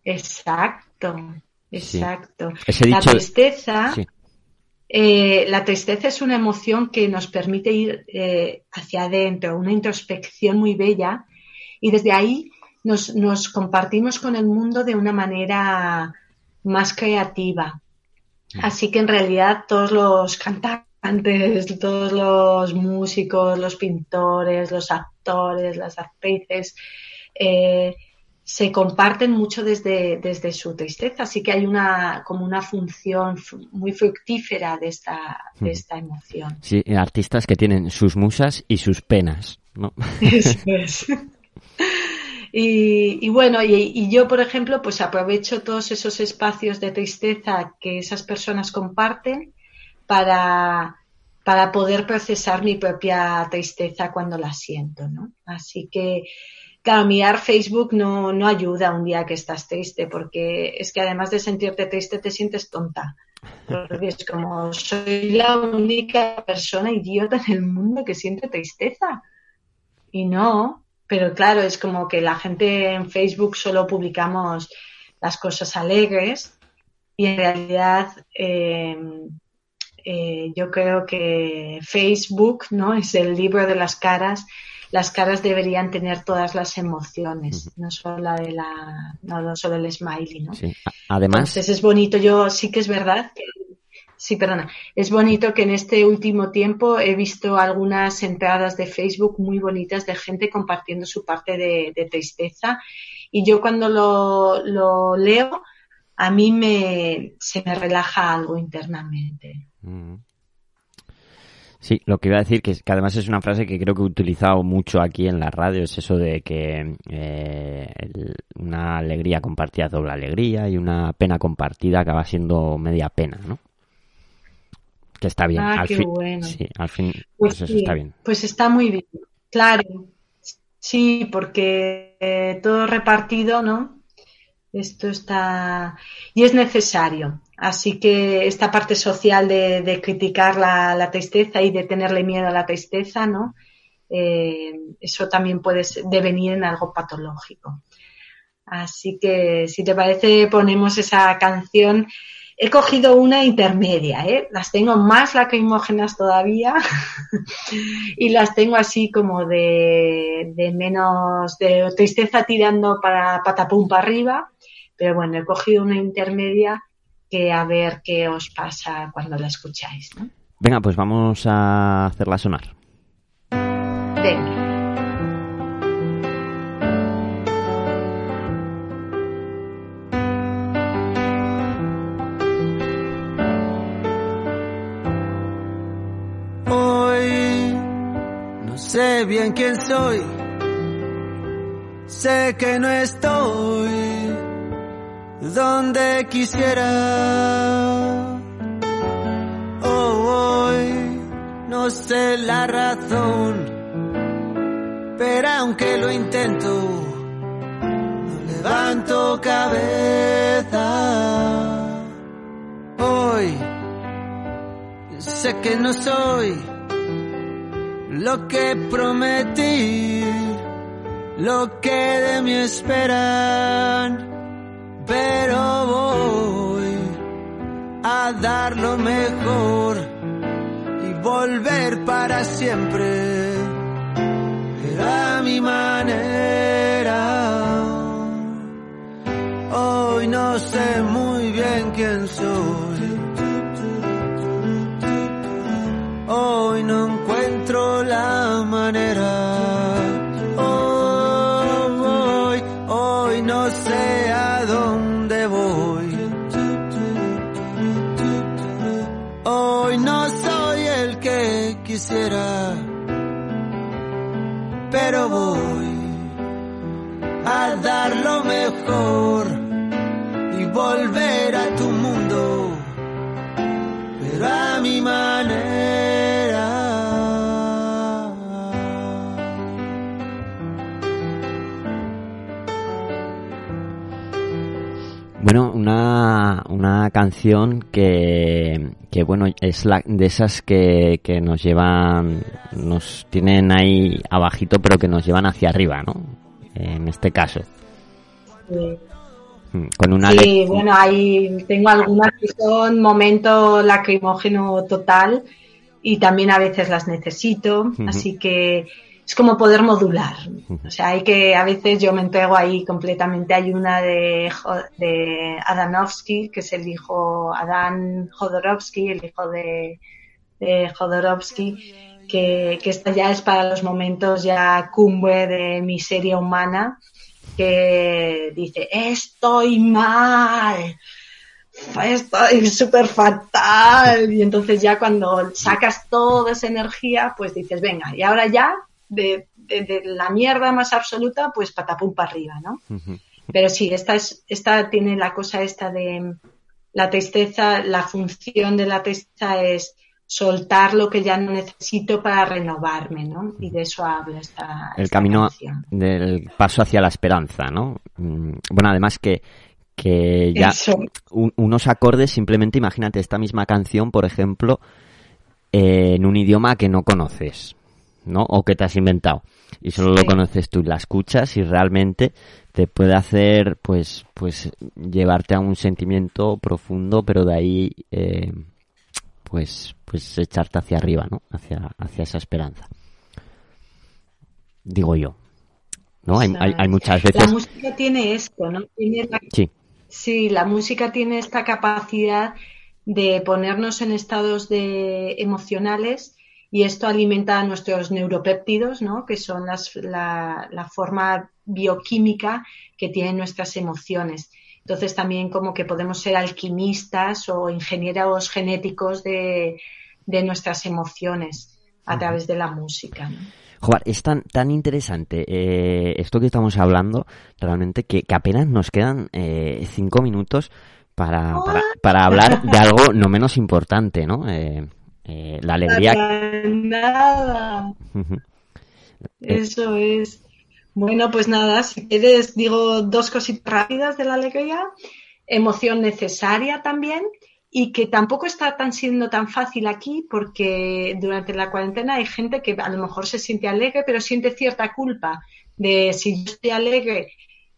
Exacto, exacto. La tristeza, Sí. eh, la tristeza es una emoción que nos permite ir eh, hacia adentro, una introspección muy bella, y desde ahí nos, nos compartimos con el mundo de una manera más creativa. Así que en realidad todos los cantantes, todos los músicos, los pintores, los actores, las actrices, eh, se comparten mucho desde, desde su tristeza. Así que hay una como una función fu- muy fructífera de esta, de Mm. esta emoción. Sí, artistas que tienen sus musas y sus penas, ¿no? (laughs) Eso es. Y, y bueno, y, y yo, por ejemplo, pues aprovecho todos esos espacios de tristeza que esas personas comparten para, para poder procesar mi propia tristeza cuando la siento, ¿no? Así que, claro, mirar Facebook no, no ayuda un día que estás triste, porque es que además de sentirte triste, te sientes tonta. Porque es como, soy la única persona idiota en el mundo que siente tristeza. Y no, pero claro, es como que la gente en Facebook solo publicamos las cosas alegres y en realidad eh, eh, yo creo que Facebook no es el libro de las caras. Las caras deberían tener todas las emociones, no solo la de la, no, no solo el smiley, ¿no? Sí. Además, Entonces es bonito, yo sí que es verdad que, sí, perdona, es bonito que en este último tiempo he visto algunas entradas de Facebook muy bonitas de gente compartiendo su parte de, de tristeza y yo cuando lo, lo leo a mí me, se me relaja algo internamente. Mm. Sí, lo que iba a decir, que, que además es una frase que creo que he utilizado mucho aquí en la radio, es eso de que eh, el- una alegría compartida es doble alegría y una pena compartida acaba siendo media pena, ¿no? Que está bien. Ah, al qué fin, bueno. Sí, al fin, Pues, pues eso sí, está bien. pues está muy bien. Claro, sí, porque eh, todo repartido, ¿no? Esto está y es necesario. Así que esta parte social de, criticar la, tristeza y de tenerle miedo a la tristeza, ¿no? Eh, eso también puede devenir en algo patológico. Así que, si te parece, ponemos esa canción. He cogido una intermedia, ¿eh? Las tengo más lacrimógenas todavía (laughs) y las tengo así como de, de menos, de tristeza tirando para patapum para arriba. Pero bueno, he cogido una intermedia que a ver qué os pasa cuando la escucháis, ¿no? Venga, pues vamos a hacerla sonar. Venga. Hoy no sé bien quién soy. Sé que no estoy donde quisiera. Hoy no sé la razón, pero aunque lo intento, no levanto cabeza. Hoy sé que no soy lo que prometí, lo que de mí esperan, pero voy a dar lo mejor y volver para siempre, pero a mi manera. Hoy no sé muy bien quién soy. Hoy y volver a tu mundo pero a mi manera. Bueno, una, una canción que, que, bueno, es la, de esas que, que nos llevan, nos tienen ahí abajito, pero que nos llevan hacia arriba, ¿no? En este caso. Eh, Mm, Con una Sí, bueno, ahí tengo algunas que son momento lacrimógeno total y también a veces las necesito, así que es como poder modular. O sea, hay que, a veces yo me entrego ahí completamente. Hay una de, de Adanovsky, que es el hijo, Adán Jodorowsky, el hijo de, de Jodorowsky, que, que esta ya es para los momentos ya cumbre de miseria humana, que dice, estoy mal, estoy súper fatal. Y entonces ya cuando sacas toda esa energía, pues dices, venga, y ahora ya, de, de- de la mierda más absoluta, pues patapum para arriba, ¿no? Pero sí, esta, es, esta tiene la cosa esta de la tristeza, la función de la tristeza es soltar lo que ya no necesito para renovarme, ¿no? Y de eso habla esta, el esta camino canción. del paso hacia la esperanza, ¿no? Mm, Bueno, además que, que ya un- unos acordes, simplemente imagínate esta misma canción, por ejemplo, eh, en un idioma que no conoces, ¿no? O que te has inventado y solo lo conoces tú y la escuchas y realmente te puede hacer, pues, pues, llevarte a un sentimiento profundo, pero de ahí, eh, pues, pues echarte hacia arriba, ¿no? Hacia, hacia esa esperanza. Digo yo. ¿No? Hay, hay, hay muchas La veces. música tiene esto, ¿no? Tiene la- Sí. Sí, la música tiene esta capacidad de ponernos en estados de emocionales y esto alimenta nuestros neuropéptidos, ¿no? Que son las, la, la forma bioquímica que tienen nuestras emociones. Entonces también como que podemos ser alquimistas o ingenieros genéticos de, de nuestras emociones. a través de la música. ¿no? Joder, es tan, tan interesante eh, esto que estamos hablando, realmente, que, que apenas nos quedan eh, cinco minutos para, para, para hablar de algo no menos importante, ¿no? Eh, eh, la alegría. Para nada. Eso es. Bueno, pues nada, si quieres, digo dos cositas rápidas de la alegría. Emoción necesaria también y que tampoco está tan siendo tan fácil aquí porque durante la cuarentena hay gente que a lo mejor se siente alegre, pero siente cierta culpa de si yo estoy alegre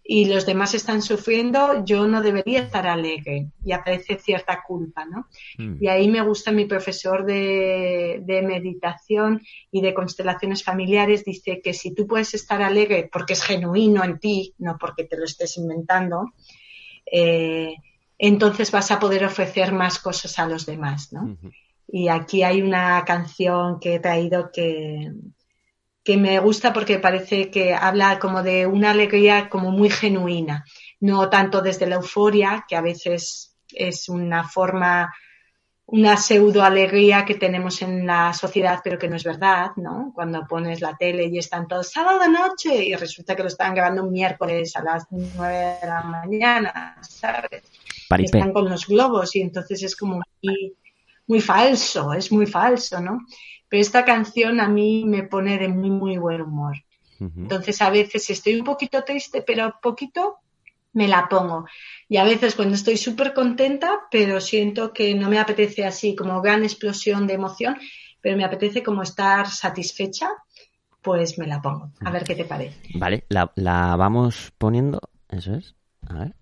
y los demás están sufriendo, yo no debería estar alegre y aparece cierta culpa, ¿no? Mm. Y ahí me gusta mi profesor de, de meditación y de constelaciones familiares, dice que si tú puedes estar alegre porque es genuino en ti, no porque te lo estés inventando, eh, entonces vas a poder ofrecer más cosas a los demás, ¿no? Y aquí hay una canción que he traído que, que me gusta porque parece que habla como de una alegría como muy genuina, no tanto desde la euforia, que a veces es una forma, una pseudo alegría que tenemos en la sociedad, pero que no es verdad, ¿no? Cuando pones la tele y están todos sábado noche y resulta que lo están grabando un miércoles a las nueve de la mañana, ¿sabes? Paripé. están con los globos y entonces es como muy, muy falso, es muy falso, ¿no? Pero esta canción a mí me pone de muy, muy buen humor. Entonces a veces estoy un poquito triste, pero poquito me la pongo. Y a veces cuando estoy súper contenta, pero siento que no me apetece así como gran explosión de emoción, pero me apetece como estar satisfecha, pues me la pongo. A ver qué te parece. Vale, la, la vamos poniendo. Eso es. A ver.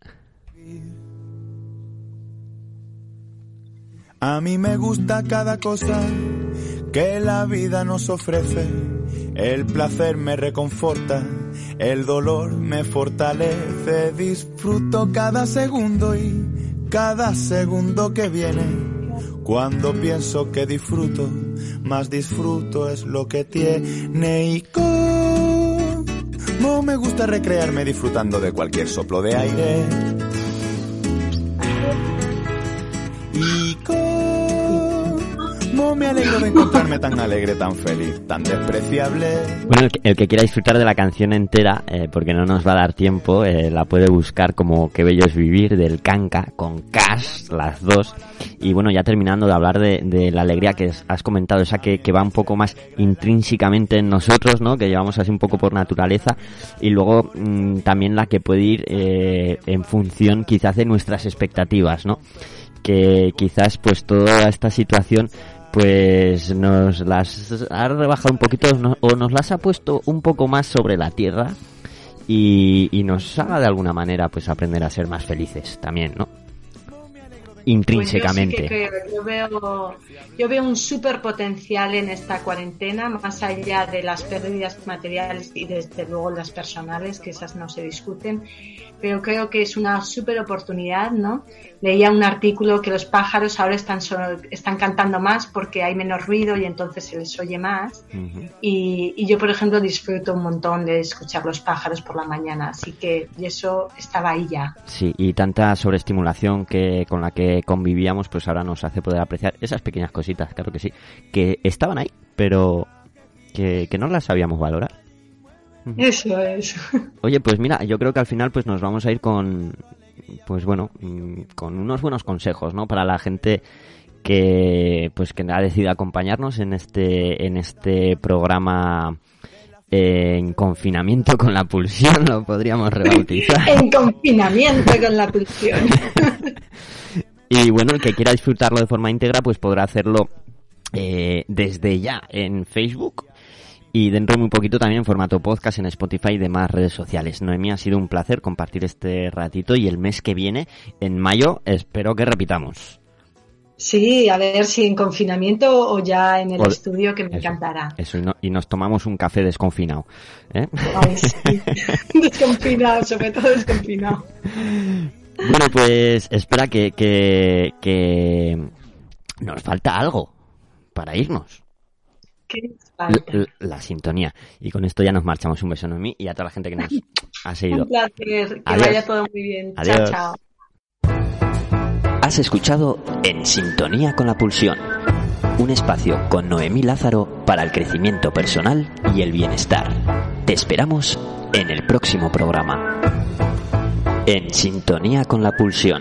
A mí me gusta cada cosa que la vida nos ofrece. El placer me reconforta, el dolor me fortalece. Disfruto cada segundo y cada segundo que viene. Cuando pienso que disfruto, más disfruto es lo que tiene y como me gusta recrearme disfrutando de cualquier soplo de aire. Y cómo me alegro de encontrarme tan alegre, tan feliz, tan despreciable. Bueno, el que, quiera disfrutar de la canción entera, eh, porque no nos va a dar tiempo, eh, la puede buscar como Qué bello es vivir del Canca con Cash, las dos. Y bueno, ya terminando de hablar de, la alegría que has comentado, esa que, que va un poco más intrínsecamente en nosotros, ¿no? Que llevamos así un poco por naturaleza. Y luego mm, también la que puede ir eh, en función quizás de nuestras expectativas, ¿no? que quizás pues toda esta situación pues nos las ha rebajado un poquito no- o nos las ha puesto un poco más sobre la tierra y, y nos haga de alguna manera pues aprender a ser más felices también, ¿no? Intrínsecamente. Pues yo, sí que yo veo, yo veo un súper potencial en esta cuarentena, más allá de las pérdidas materiales y desde luego las personales, que esas no se discuten, pero creo que es una súper oportunidad, ¿no? Leía un artículo que los pájaros ahora están, so- están cantando más porque hay menos ruido y entonces se les oye más. Ujú. Y, y yo, por ejemplo, disfruto un montón de escuchar los pájaros por la mañana, así que y eso estaba ahí ya. Sí, y tanta sobreestimulación que con la que convivíamos, pues ahora nos hace poder apreciar esas pequeñas cositas, claro que sí, que estaban ahí, pero que, que no las sabíamos valorar. Eso es. (laughs) Oye, pues mira, yo creo que al final pues nos vamos a ir con, pues bueno, mm, con unos buenos consejos, ¿no? Para la gente que, pues que ha decidido acompañarnos en este, en este programa eh, en confinamiento con la pulsión, lo podríamos (laughs) rebautizar. en confinamiento con la pulsión. (laughs) Y bueno, el que quiera disfrutarlo de forma íntegra, pues podrá hacerlo eh, desde ya en Facebook y dentro de muy poquito también en formato podcast en Spotify y demás redes sociales. Noemí, ha sido un placer compartir este ratito y el mes que viene, en mayo, espero que repitamos. Sí, a ver si en confinamiento o ya en el O- estudio, que me Eso, encantará. Eso, y, no- y nos tomamos un café desconfinado. ¿eh? Ay, sí. (laughs) desconfinado, sobre todo desconfinado. Bueno, pues espera que, que, que nos falta algo para irnos. La sintonía. Y con esto ya nos marchamos. Un beso, Noemí, y a toda la gente que nos (laughs) ha seguido. Un placer, que Adiós. vaya todo muy bien. Adiós. Chao, chao. Has escuchado En Sintonía con la Pulsión. un espacio con Noemí Lázaro para el crecimiento personal y el bienestar. Te esperamos en el próximo programa. En sintonía con la pulsión